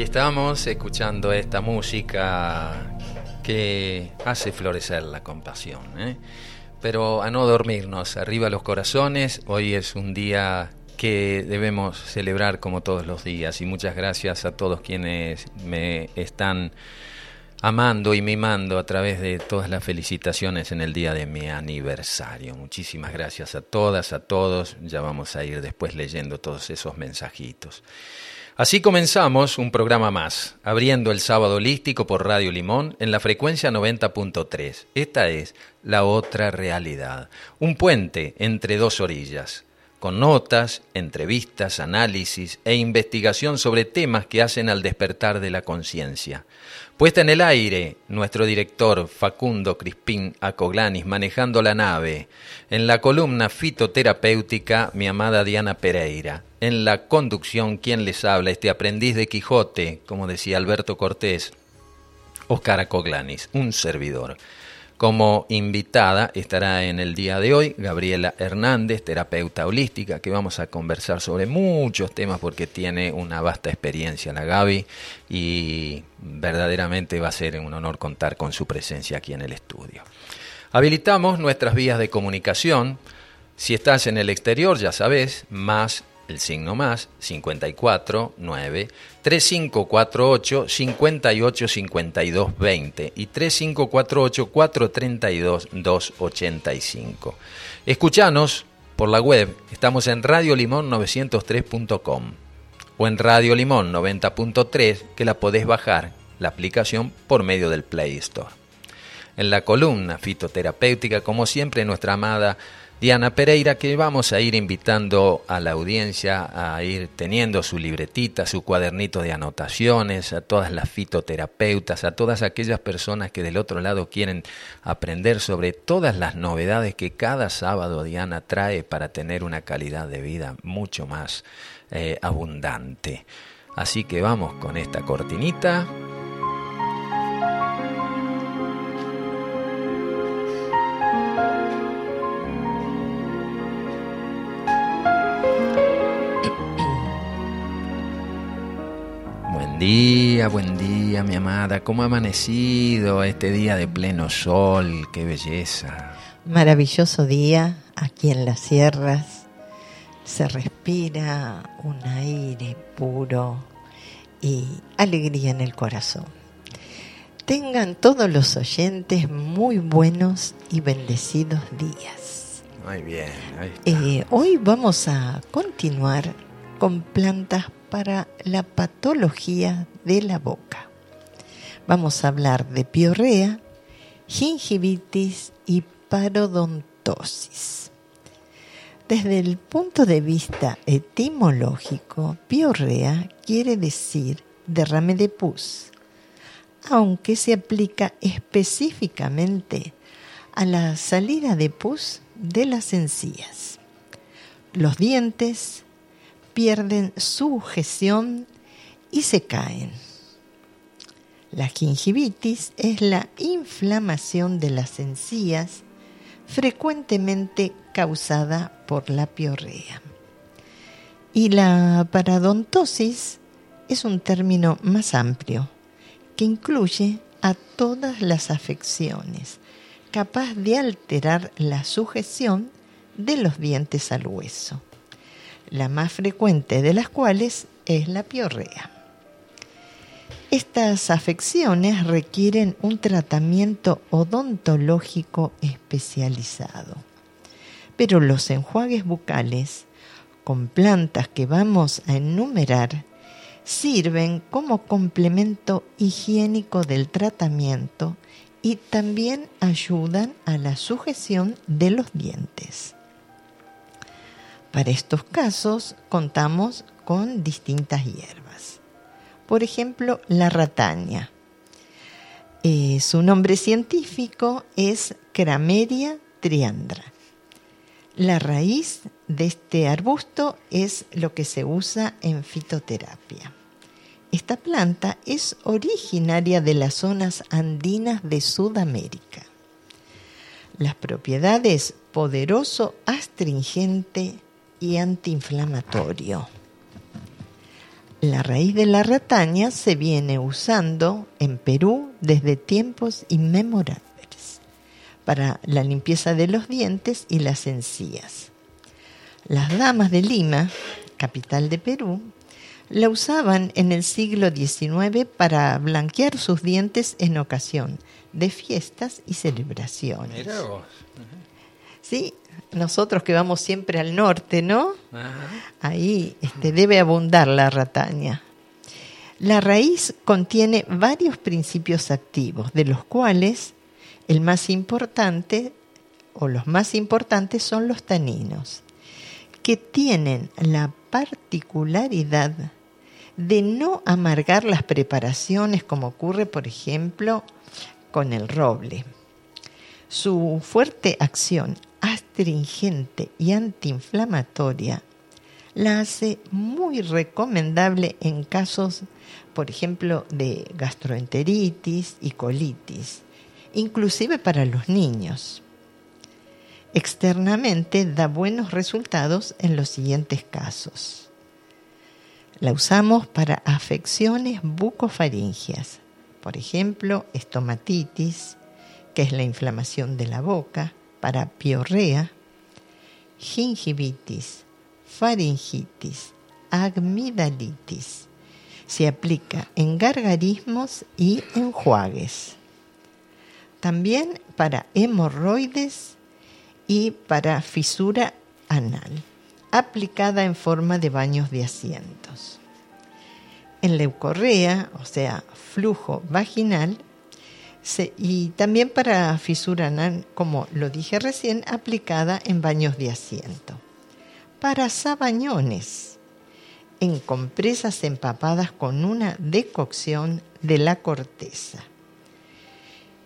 aquí estamos escuchando esta música que hace florecer la compasión. ¿eh? Pero a no dormirnos, arriba los corazones, hoy es un día que debemos celebrar como todos los días y muchas gracias a todos quienes me están amando y mimando a través de todas las felicitaciones en el día de mi aniversario. Muchísimas gracias a todas, a todos. Ya vamos a ir después leyendo todos esos mensajitos. Así comenzamos un programa más, abriendo el sábado holístico por Radio Limón en la frecuencia 90.3. Esta es La Otra Realidad, un puente entre dos orillas, con notas, entrevistas, análisis e investigación sobre temas que hacen al despertar de la conciencia. Puesta en el aire, nuestro director Facundo Crispín Acoglanis manejando la nave. En la columna fitoterapéutica, mi amada Diana Pereira. En la conducción, quien les habla, este aprendiz de Quijote, como decía Alberto Cortés, Oscar Acoglanis, un servidor. Como invitada estará en el día de hoy Gabriela Hernández, terapeuta holística, que vamos a conversar sobre muchos temas porque tiene una vasta experiencia la Gaby y verdaderamente va a ser un honor contar con su presencia aquí en el estudio. Habilitamos nuestras vías de comunicación. Si estás en el exterior, ya sabes, más el signo más 54 9 3548 58 52 20 y 3548 432 285. Escuchanos por la web, estamos en radiolimón903.com o en Radio Limón 90.3 que la podés bajar la aplicación por medio del Play Store. En la columna fitoterapéutica, como siempre, nuestra amada Diana Pereira, que vamos a ir invitando a la audiencia a ir teniendo su libretita, su cuadernito de anotaciones, a todas las fitoterapeutas, a todas aquellas personas que del otro lado quieren aprender sobre todas las novedades que cada sábado Diana trae para tener una calidad de vida mucho más eh, abundante. Así que vamos con esta cortinita. Día, buen día, mi amada. ¿Cómo ha amanecido este día de pleno sol? ¡Qué belleza! Maravilloso día aquí en las sierras. Se respira un aire puro y alegría en el corazón. Tengan todos los oyentes muy buenos y bendecidos días. Muy bien. Eh, hoy vamos a continuar con plantas para la patología de la boca. Vamos a hablar de piorrea, gingivitis y parodontosis. Desde el punto de vista etimológico, piorrea quiere decir derrame de pus, aunque se aplica específicamente a la salida de pus de las encías. Los dientes, pierden sujeción y se caen. La gingivitis es la inflamación de las encías frecuentemente causada por la piorrea. Y la parodontosis es un término más amplio que incluye a todas las afecciones, capaz de alterar la sujeción de los dientes al hueso la más frecuente de las cuales es la piorrea. Estas afecciones requieren un tratamiento odontológico especializado, pero los enjuagues bucales con plantas que vamos a enumerar sirven como complemento higiénico del tratamiento y también ayudan a la sujeción de los dientes. Para estos casos contamos con distintas hierbas. Por ejemplo, la rataña. Eh, su nombre científico es Crameria triandra. La raíz de este arbusto es lo que se usa en fitoterapia. Esta planta es originaria de las zonas andinas de Sudamérica. Las propiedades poderoso astringente, y antiinflamatorio. La raíz de la rataña se viene usando en Perú desde tiempos inmemorables para la limpieza de los dientes y las encías. Las damas de Lima, capital de Perú, la usaban en el siglo XIX para blanquear sus dientes en ocasión de fiestas y celebraciones. Sí, nosotros que vamos siempre al norte, ¿no? Ahí este, debe abundar la rataña. La raíz contiene varios principios activos, de los cuales el más importante o los más importantes son los taninos, que tienen la particularidad de no amargar las preparaciones como ocurre, por ejemplo, con el roble. Su fuerte acción astringente y antiinflamatoria la hace muy recomendable en casos, por ejemplo, de gastroenteritis y colitis, inclusive para los niños. Externamente da buenos resultados en los siguientes casos. La usamos para afecciones bucofaringias, por ejemplo, estomatitis, que es la inflamación de la boca, para piorrea, gingivitis, faringitis, amigdalitis. Se aplica en gargarismos y enjuagues también para hemorroides y para fisura anal, aplicada en forma de baños de asientos. En leucorrea, o sea, flujo vaginal, y también para fisura anal, como lo dije recién, aplicada en baños de asiento. Para sabañones, en compresas empapadas con una decocción de la corteza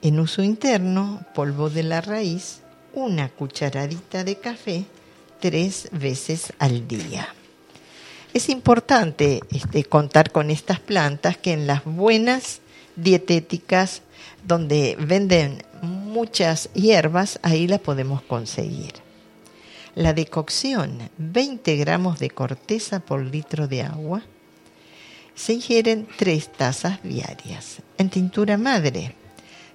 en uso interno, polvo de la raíz, una cucharadita de café tres veces al día. Es importante este, contar con estas plantas que en las buenas dietéticas donde venden muchas hierbas, ahí la podemos conseguir. La decocción, 20 gramos de corteza por litro de agua. Se ingieren tres tazas diarias. En tintura madre,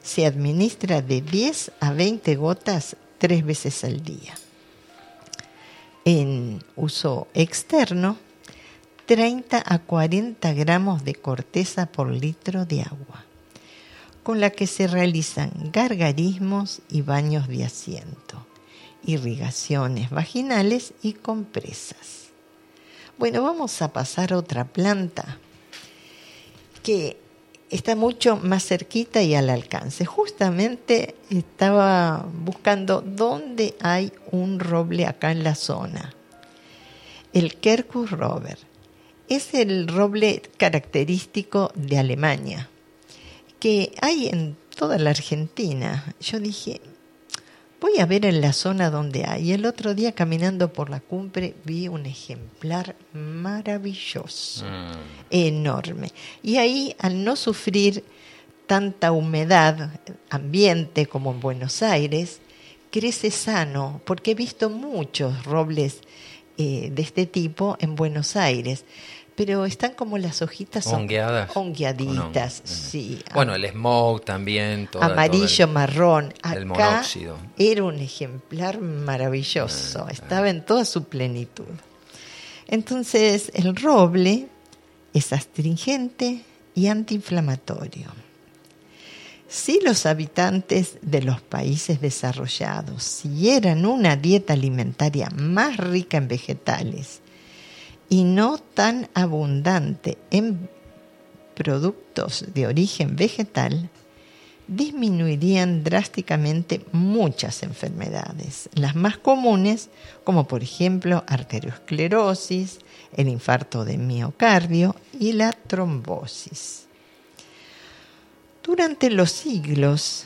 se administra de 10 a 20 gotas tres veces al día. En uso externo, 30 a 40 gramos de corteza por litro de agua, con la que se realizan gargarismos y baños de asiento, irrigaciones vaginales y compresas. Bueno, vamos a pasar a otra planta que está mucho más cerquita y al alcance. Justamente estaba buscando dónde hay un roble acá en la zona. El Quercus rober. Es el roble característico de Alemania, que hay en toda la Argentina. Yo dije, Voy a ver en la zona donde hay. El otro día caminando por la cumbre vi un ejemplar maravilloso, mm. enorme. Y ahí, al no sufrir tanta humedad ambiente como en Buenos Aires, crece sano, porque he visto muchos robles eh, de este tipo en Buenos Aires pero están como las hojitas ongueadas, ongueaditas, sí. Bueno, el smog también, amarillo, marrón. el monóxido. Era un ejemplar maravilloso, ah, estaba en toda su plenitud. Entonces, el roble es astringente y antiinflamatorio. Si los habitantes de los países desarrollados siguieran una dieta alimentaria más rica en vegetales y no tan abundante en productos de origen vegetal, disminuirían drásticamente muchas enfermedades, las más comunes como por ejemplo arteriosclerosis, el infarto de miocardio y la trombosis. Durante los siglos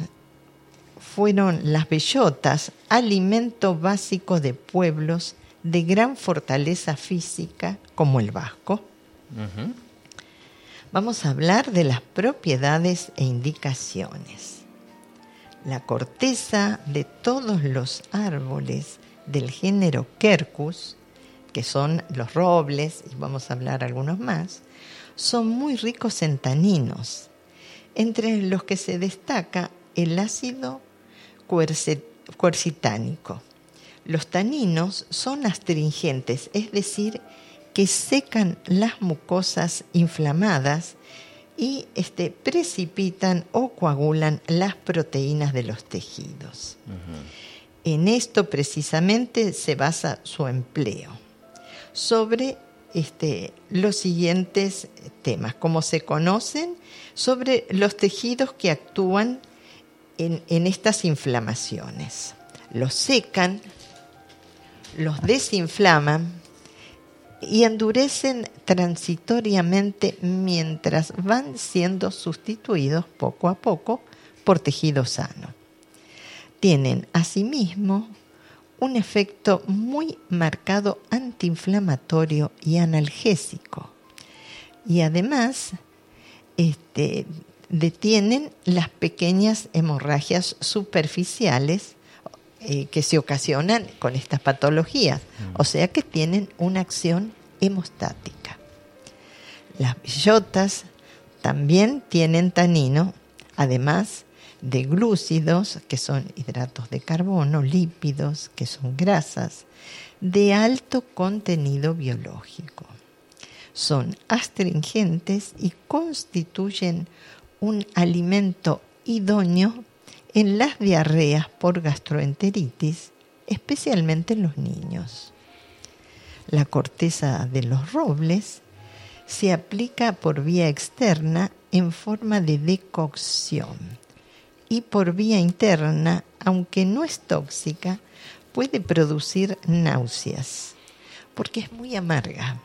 fueron las bellotas alimento básico de pueblos de gran fortaleza física como el vasco. Vamos a hablar de las propiedades e indicaciones. La corteza de todos los árboles del género Quercus que son los robles, y vamos a hablar algunos más, son muy ricos en taninos, entre los que se destaca el ácido cuercitánico. Los taninos son astringentes, es decir, que secan las mucosas inflamadas y este, precipitan o coagulan las proteínas de los tejidos. En esto precisamente se basa su empleo. Sobre este, los siguientes temas, como se conocen, sobre los tejidos que actúan en estas inflamaciones. Los secan, los desinflaman, y endurecen transitoriamente mientras van siendo sustituidos poco a poco por tejido sano. Tienen asimismo un efecto muy marcado antiinflamatorio y analgésico. Y además este, detienen las pequeñas hemorragias superficiales eh, que se ocasionan con estas patologías, mm. o sea que tienen una acción hemostática. Las bellotas también tienen tanino, además de glúcidos, que son hidratos de carbono, lípidos, que son grasas, de alto contenido biológico. Son astringentes y constituyen un alimento idóneo en las diarreas por gastroenteritis, especialmente en los niños. La corteza de los robles se aplica por vía externa en forma de decocción y por vía interna, aunque no es tóxica, puede producir náuseas porque es muy amarga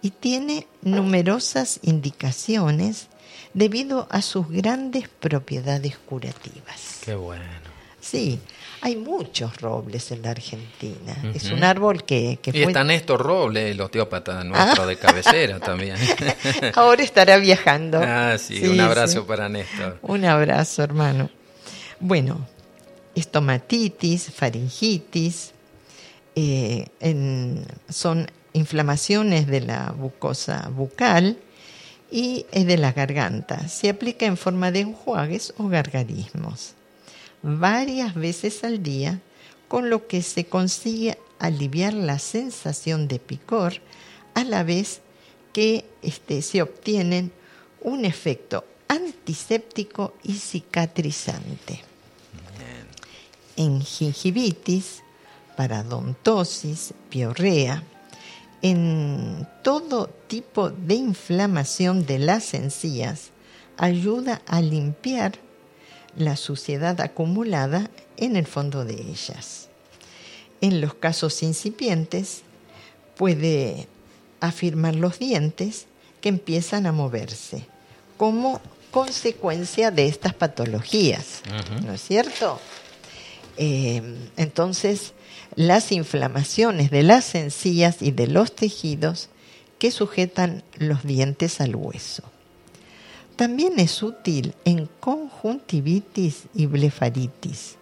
y tiene numerosas indicaciones debido a sus grandes propiedades curativas. Qué bueno. Sí, hay muchos robles en la Argentina. Es un árbol que, que y está Néstor Roble, el osteópata nuestro de cabecera también. Ahora estará viajando. Ah, sí, un abrazo para Néstor. Un abrazo, hermano. Bueno, estomatitis, faringitis, eh, son inflamaciones de la mucosa bucal, y es de la garganta. Se aplica en forma de enjuagues o gargarismos varias veces al día, con lo que se consigue aliviar la sensación de picor a la vez que este, se obtienen un efecto antiséptico y cicatrizante. En gingivitis, paradontosis, piorrea, en todo tipo de inflamación de las encías ayuda a limpiar la suciedad acumulada en el fondo de ellas. En los casos incipientes puede afirmar los dientes que empiezan a moverse como consecuencia de estas patologías, ¿no es cierto? Eh, entonces, las inflamaciones de las encías y de los tejidos que sujetan los dientes al hueso. También es útil en conjuntivitis y blefaritis,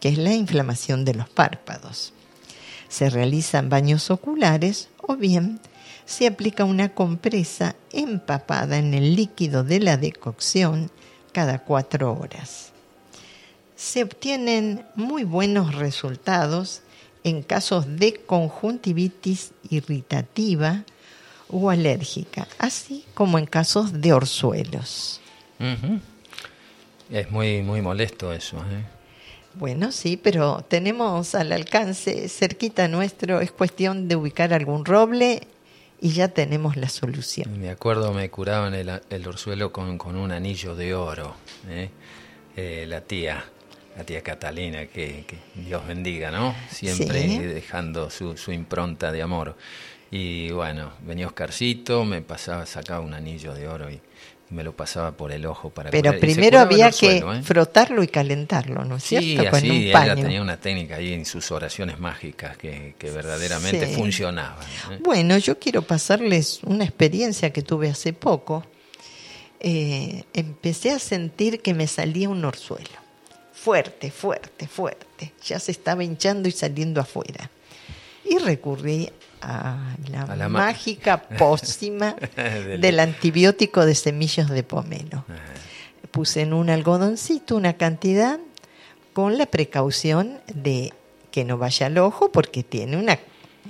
que es la inflamación de los párpados. Se realizan baños oculares o bien se aplica una compresa empapada en el líquido de la decocción cada cuatro horas. Se obtienen muy buenos resultados en casos de conjuntivitis irritativa o alérgica, así como en casos de orzuelos. Es muy, muy molesto eso. ¿eh? Bueno, sí, pero tenemos al alcance cerquita nuestro, es cuestión de ubicar algún roble y ya tenemos la solución. Me acuerdo, me curaban el, el orzuelo con, con, un anillo de oro, ¿eh? Eh, la tía la tía Catalina, que, Dios bendiga, ¿no? Siempre dejando su, su, impronta de amor. Y bueno, venía Oscarcito, me pasaba, sacaba un anillo de oro y, me lo pasaba por el ojo para Pero primero había que ¿eh? frotarlo y calentarlo, ¿no es cierto? Sí, así, ella tenía una técnica ahí en sus oraciones mágicas que, que verdaderamente funcionaban. ¿eh? Bueno, yo quiero pasarles una experiencia que tuve hace poco. Eh, empecé a sentir que me salía un orzuelo fuerte, fuerte, fuerte. Ya se estaba hinchando y saliendo afuera. y recurrí a la, mágica pócima del antibiótico de semillas de pomelo. Puse en un algodoncito una cantidad con la precaución de que no vaya al ojo porque tiene una,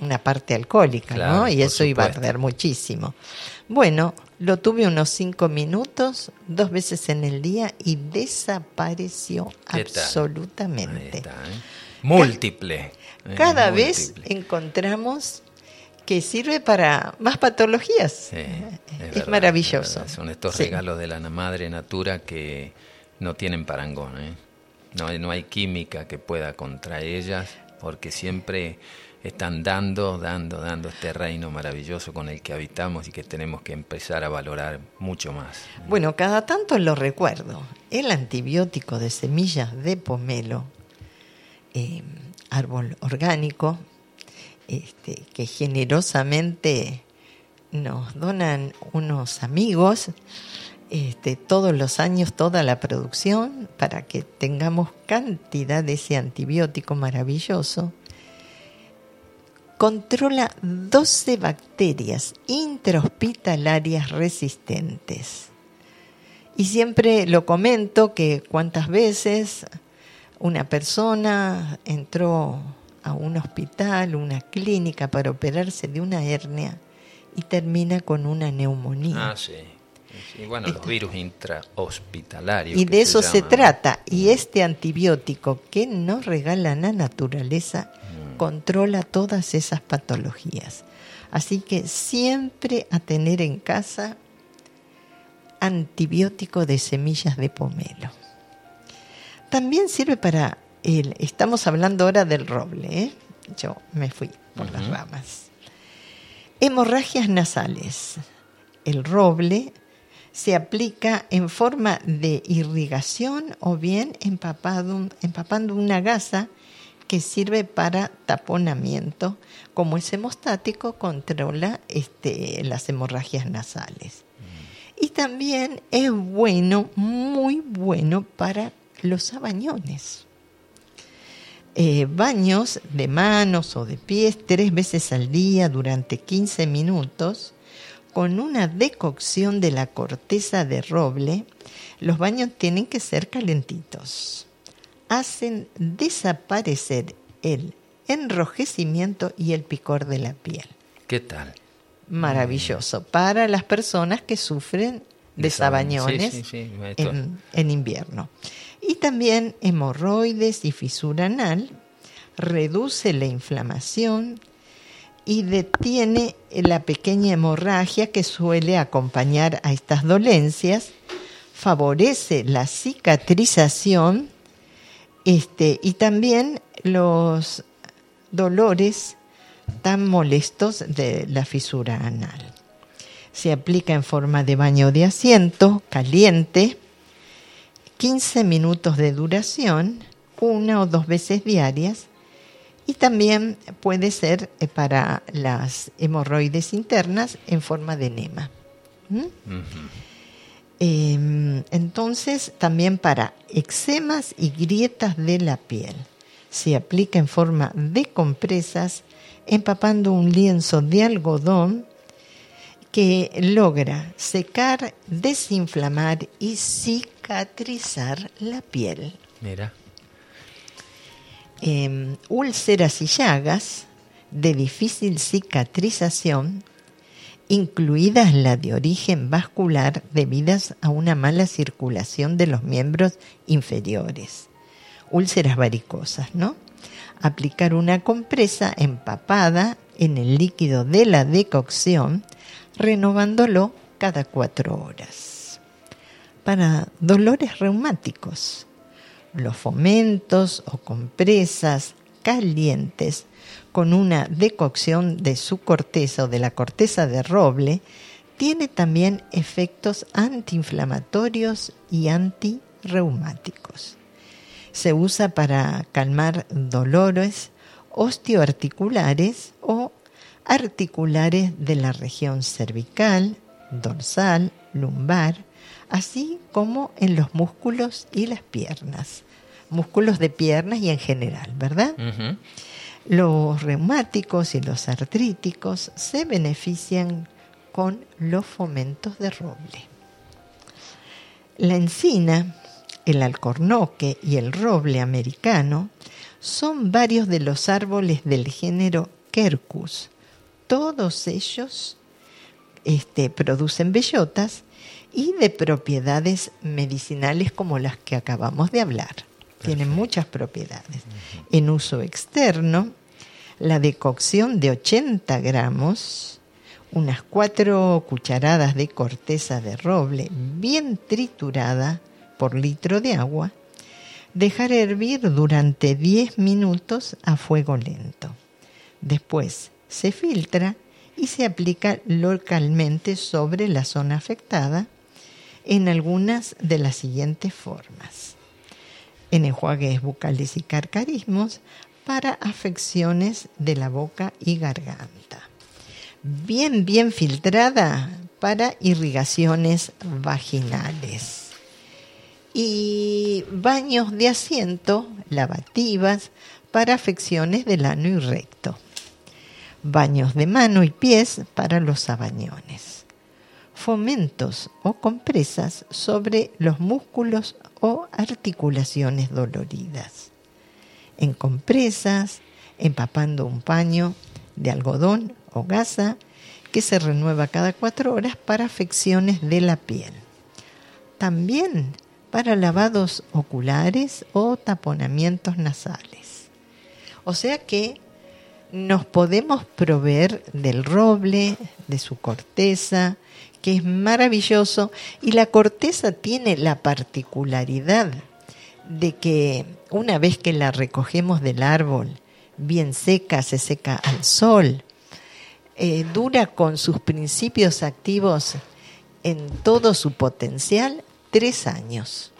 una parte alcohólica, ¿no? Y eso iba a arder muchísimo. Bueno, lo tuve unos cinco minutos, dos veces en el día y desapareció absolutamente. ¿eh? Múltiple. Eh, cada vez encontramos que sirve para más patologías. es, maravilloso. Son estos regalos de la madre natura que no tienen parangón. ¿eh? No, no hay química que pueda contra ellas, porque siempre están dando, dando, dando este reino maravilloso con el que habitamos y que tenemos que empezar a valorar mucho más. Bueno, cada tanto lo recuerdo. El antibiótico de semillas de pomelo, eh, árbol orgánico, este, que generosamente nos donan unos amigos este, todos los años toda la producción para que tengamos cantidad de ese antibiótico maravilloso. Controla 12 bacterias intrahospitalarias resistentes. Y siempre lo comento que cuántas veces una persona entró a un hospital, una clínica para operarse de una hernia y termina con una neumonía. Ah, sí. Y bueno, los virus intrahospitalarios. Y de eso se, trata. Y este antibiótico que nos regala la naturaleza. Controla todas esas patologías. Así que siempre a tener en casa antibiótico de semillas de pomelo. También sirve para estamos hablando ahora del roble, ¿eh? yo me fui por las ramas. Hemorragias nasales. El roble se aplica en forma de irrigación o bien empapado, empapando una gasa que sirve para taponamiento. Como es hemostático, controla este, las hemorragias nasales. Mm. Y también es bueno, muy bueno para los abañones. Eh, baños de manos o de pies tres veces al día durante 15 minutos con una decocción de la corteza de roble. Los baños tienen que ser calentitos. Hacen desaparecer el enrojecimiento y el picor de la piel. ¿Qué tal? Maravilloso. Para las personas que sufren de sabañones en invierno y también hemorroides y fisura anal, reduce la inflamación y detiene la pequeña hemorragia que suele acompañar a estas dolencias, favorece la cicatrización este, y también los dolores tan molestos de la fisura anal. Se aplica en forma de baño de asiento caliente 15 minutos de duración, una o dos veces diarias, y también puede ser eh, para las hemorroides internas en forma de enema. Em, entonces, también para eczemas y grietas de la piel. Se aplica en forma de compresas, empapando un lienzo de algodón que logra secar, desinflamar y cicatrizar la piel. Mira. Em, úlceras y llagas de difícil cicatrización, incluidas la de origen vascular debidas a una mala circulación de los miembros inferiores. Úlceras varicosas, ¿no? Aplicar una compresa empapada en el líquido de la decocción renovándolo cada cuatro horas. Para dolores reumáticos, los fomentos o compresas calientes con una decocción de su corteza o de la corteza de roble tiene también efectos antiinflamatorios y antirreumáticos. Se usa para calmar dolores osteoarticulares o articulares de la región cervical, dorsal, lumbar, así como en los músculos y las piernas, músculos de piernas y en general, ¿verdad? Los reumáticos y los artríticos se benefician con los fomentos de roble. La encina, el alcornoque y el roble americano son varios de los árboles del género Quercus. Todos ellos este, producen bellotas y de propiedades medicinales como las que acabamos de hablar. Tienen muchas propiedades. En uso externo, la decocción de 80 gramos, unas 4 cucharadas de corteza de roble bien triturada por litro de agua, dejar hervir durante 10 minutos a fuego lento. Después se filtra y se aplica localmente sobre la zona afectada en algunas de las siguientes formas. En enjuagues bucales y carcarismos para afecciones de la boca y garganta. Bien, bien filtrada para irrigaciones vaginales. Y baños de asiento, lavativas, para afecciones del ano y recto. Baños de mano y pies para los sabañones fomentos o compresas sobre los músculos o articulaciones doloridas. En compresas, empapando un paño de algodón o gasa que se renueva cada cuatro horas para afecciones de la piel. También para lavados oculares o taponamientos nasales. O sea que nos podemos proveer del roble, de su corteza, que es maravilloso y la corteza tiene la particularidad de que una vez que la recogemos del árbol, bien seca, se seca al sol, eh, dura con sus principios activos en todo su potencial tres años.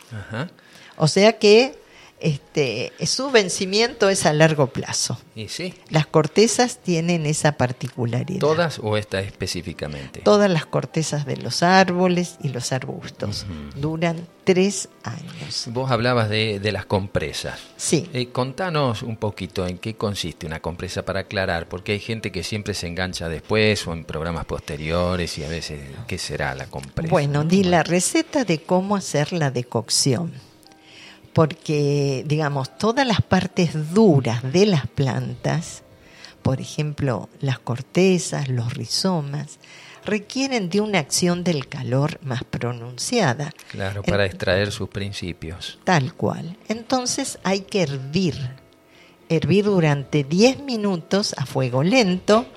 O sea que este, su vencimiento es a largo plazo. ¿Y sí? Las cortezas tienen esa particularidad. ¿Todas o esta específicamente? Todas las cortezas de los árboles y los arbustos duran tres años. Vos hablabas de, las compresas. Sí. Eh, contanos un poquito en qué consiste una compresa para aclarar, porque hay gente que siempre se engancha después o en programas posteriores y a veces, ¿qué será la compresa? Bueno, di la receta de cómo hacer la decocción porque, digamos, todas las partes duras de las plantas, por ejemplo, las cortezas, los rizomas, requieren de una acción del calor más pronunciada. Claro, para extraer sus principios. Tal cual. Entonces hay que hervir, hervir durante 10 minutos a fuego lento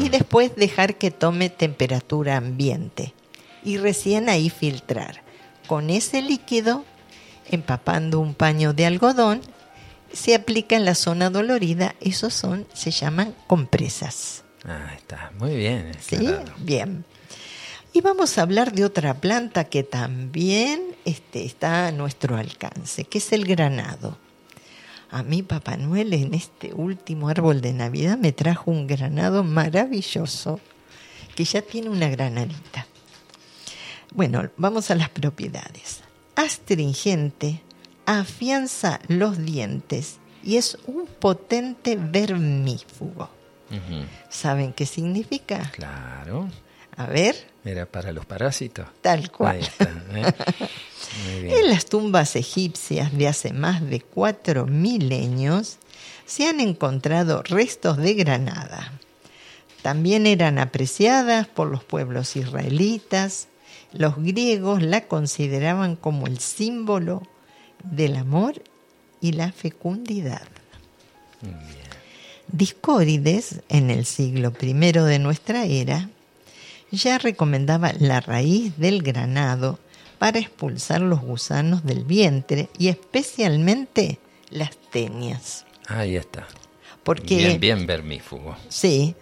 y después dejar que tome temperatura ambiente y recién ahí filtrar. Con ese líquido empapando un paño de algodón, se aplica en la zona dolorida, esos son, se llaman compresas. Ah, está, muy bien. Sí, bien. Y vamos a hablar de otra planta que también este, está a nuestro alcance, que es el granado. A mí Papá Noel en este último árbol de Navidad me trajo un granado maravilloso, que ya tiene una granadita. Bueno, vamos a las propiedades astringente, afianza los dientes y es un potente vermífugo. ¿Saben qué significa? Claro. A ver. Era para los parásitos. Tal cual. ¿eh? En las tumbas egipcias de hace más de cuatro milenios se han encontrado restos de granada. También eran apreciadas por los pueblos israelitas, los griegos la consideraban como el símbolo del amor y la fecundidad. Discórides, en el siglo I de nuestra era, ya recomendaba la raíz del granado para expulsar los gusanos del vientre y especialmente las tenias. Ahí está. Porque, bien, bien vermífugo. Sí,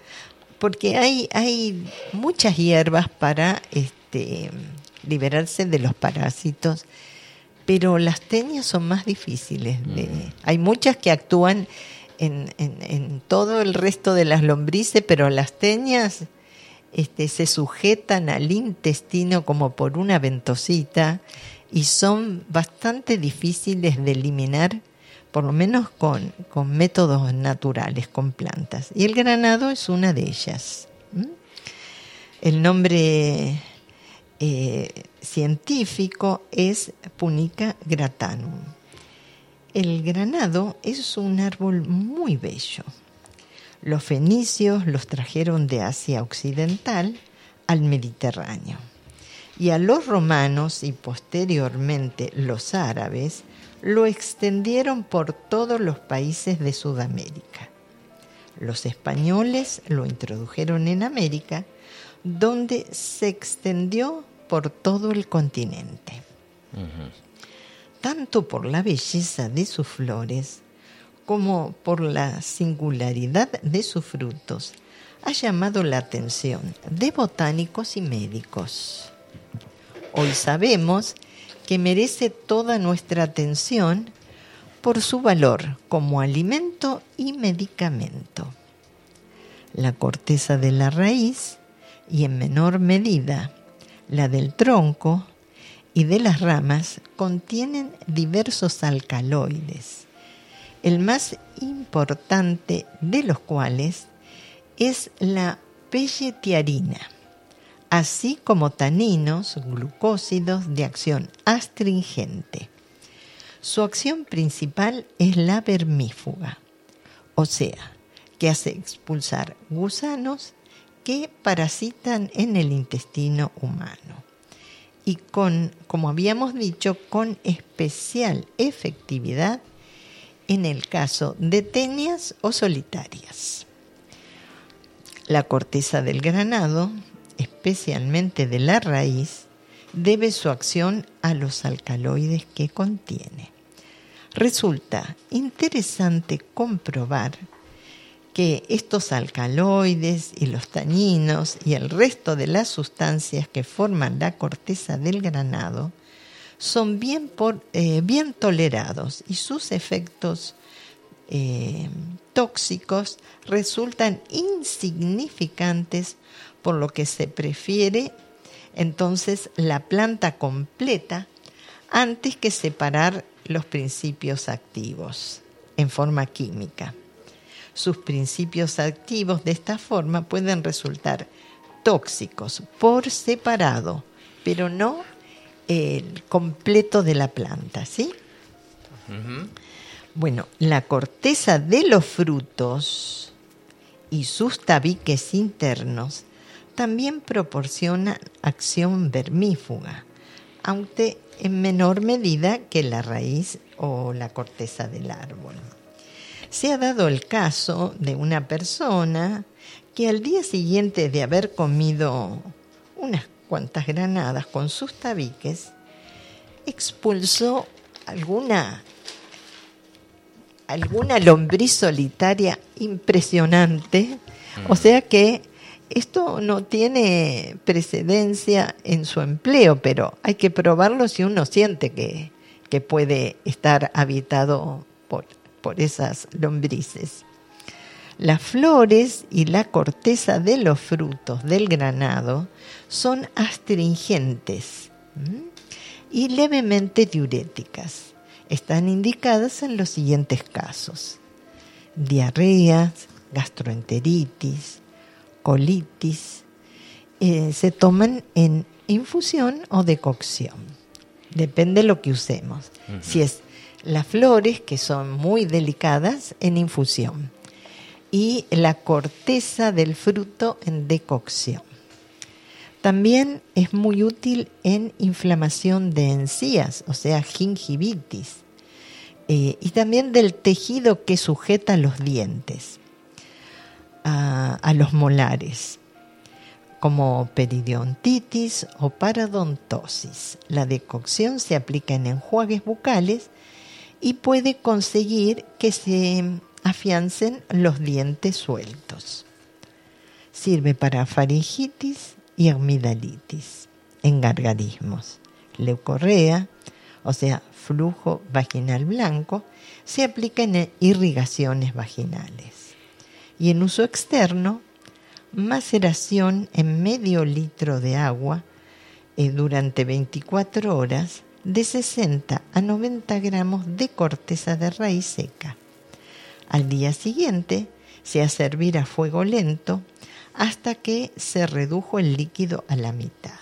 porque hay, hay muchas hierbas para este, liberarse de los parásitos, pero las tenias son más difíciles. De, mm. Hay muchas que actúan en, en, todo el resto de las lombrices, pero las teñas este, se sujetan al intestino como por una ventosita y son bastante difíciles de eliminar por lo menos con, métodos naturales, con plantas. Y el granado es una de ellas. El nombre eh, científico es Punica gratanum. El granado es un árbol muy bello. Los fenicios los trajeron de Asia Occidental al Mediterráneo. Y a los romanos y posteriormente los árabes lo extendieron por todos los países de Sudamérica. Los españoles lo introdujeron en América, donde se extendió por todo el continente. Tanto por la belleza de sus flores como por la singularidad de sus frutos, ha llamado la atención de botánicos y médicos. Hoy sabemos que merece toda nuestra atención por su valor como alimento y medicamento. La corteza de la raíz y en menor medida la del tronco y de las ramas contienen diversos alcaloides, el más importante de los cuales es la pelletiarina así como taninos, glucósidos de acción astringente. Su acción principal es la vermífuga, o sea, que hace expulsar gusanos que parasitan en el intestino humano. Y con, como habíamos dicho, con especial efectividad en el caso de tenias o solitarias. La corteza del granado especialmente de la raíz, debe su acción a los alcaloides que contiene. Resulta interesante comprobar que estos alcaloides y los taninos y el resto de las sustancias que forman la corteza del granado son bien, eh, bien tolerados y sus efectos eh, tóxicos resultan insignificantes por lo que se prefiere entonces la planta completa antes que separar los principios activos en forma química. Sus principios activos de esta forma pueden resultar tóxicos por separado, pero no el completo de la planta, ¿sí? Bueno, la corteza de los frutos y sus tabiques internos también proporciona acción vermífuga, aunque en menor medida que la raíz o la corteza del árbol. Se ha dado el caso de una persona que al día siguiente de haber comido unas cuantas granadas con sus tabiques, expulsó alguna alguna lombriz solitaria impresionante, o sea que esto no tiene precedencia en su empleo, pero hay que probarlo si uno siente que, puede estar habitado por, esas lombrices. Las flores y la corteza de los frutos del granado son astringentes y levemente diuréticas. Están indicadas en los siguientes casos. Diarreas, gastroenteritis, colitis, eh, se toman en infusión o decocción. Depende de lo que usemos. Si es las flores, que son muy delicadas, en infusión. Y la corteza del fruto en decocción. También es muy útil en inflamación de encías, o sea, gingivitis. Eh, y también del tejido que sujeta los dientes a, los molares, como periodontitis o parodontosis. La decocción se aplica en enjuagues bucales y puede conseguir que se afiancen los dientes sueltos. Sirve para faringitis y amigdalitis, en gargarismos. Leucorrea, o sea, flujo vaginal blanco, se aplica en irrigaciones vaginales y en uso externo, maceración en medio litro de agua eh, durante 24 horas de 60 a 90 gramos de corteza de raíz seca. Al día siguiente se hace hervir a fuego lento hasta que se redujo el líquido a la mitad.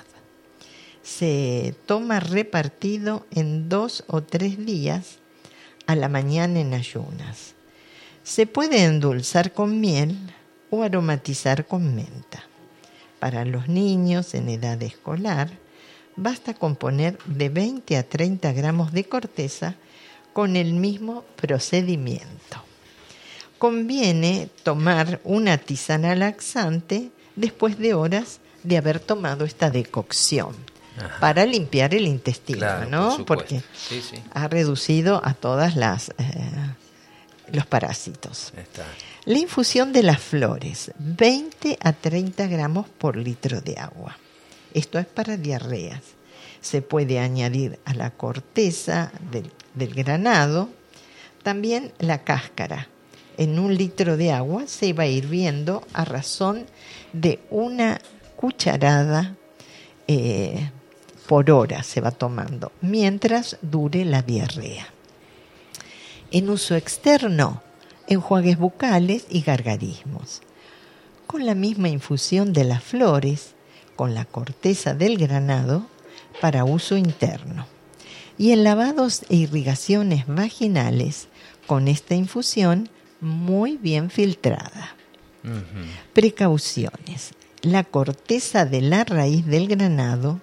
Se toma repartido en dos o tres días a la mañana en ayunas. Se puede endulzar con miel o aromatizar con menta. Para los niños en edad escolar, basta con poner de 20 a 30 gramos de corteza con el mismo procedimiento. Conviene tomar una tisana laxante después de horas de haber tomado esta decocción para limpiar el intestino, ¿no? Porque ha reducido a todas las eh, los parásitos. La infusión de las flores, 20 a 30 gramos por litro de agua. Esto es para diarreas. Se puede añadir a la corteza del, granado también la cáscara. En un litro de agua se va hirviendo a razón de una cucharada eh, por hora se va tomando, mientras dure la diarrea. En uso externo, enjuagues bucales y gargarismos. Con la misma infusión de las flores, con la corteza del granado, para uso interno. Y en lavados e irrigaciones vaginales, con esta infusión muy bien filtrada. Precauciones. La corteza de la raíz del granado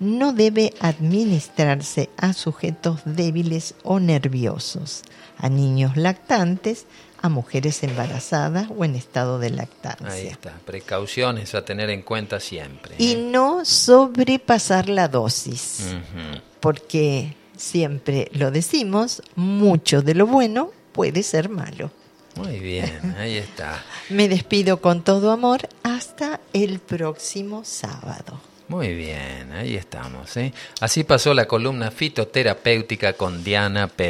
no debe administrarse a sujetos débiles o nerviosos, a niños lactantes, a mujeres embarazadas o en estado de lactancia. Ahí está, precauciones a tener en cuenta siempre. Y ¿eh? no sobrepasar la dosis, porque siempre lo decimos, mucho de lo bueno puede ser malo. Muy bien, ahí está. Me despido con todo amor hasta el próximo sábado. Muy bien, ahí estamos. ¿eh? Así pasó la columna fitoterapéutica con Diana Pérez.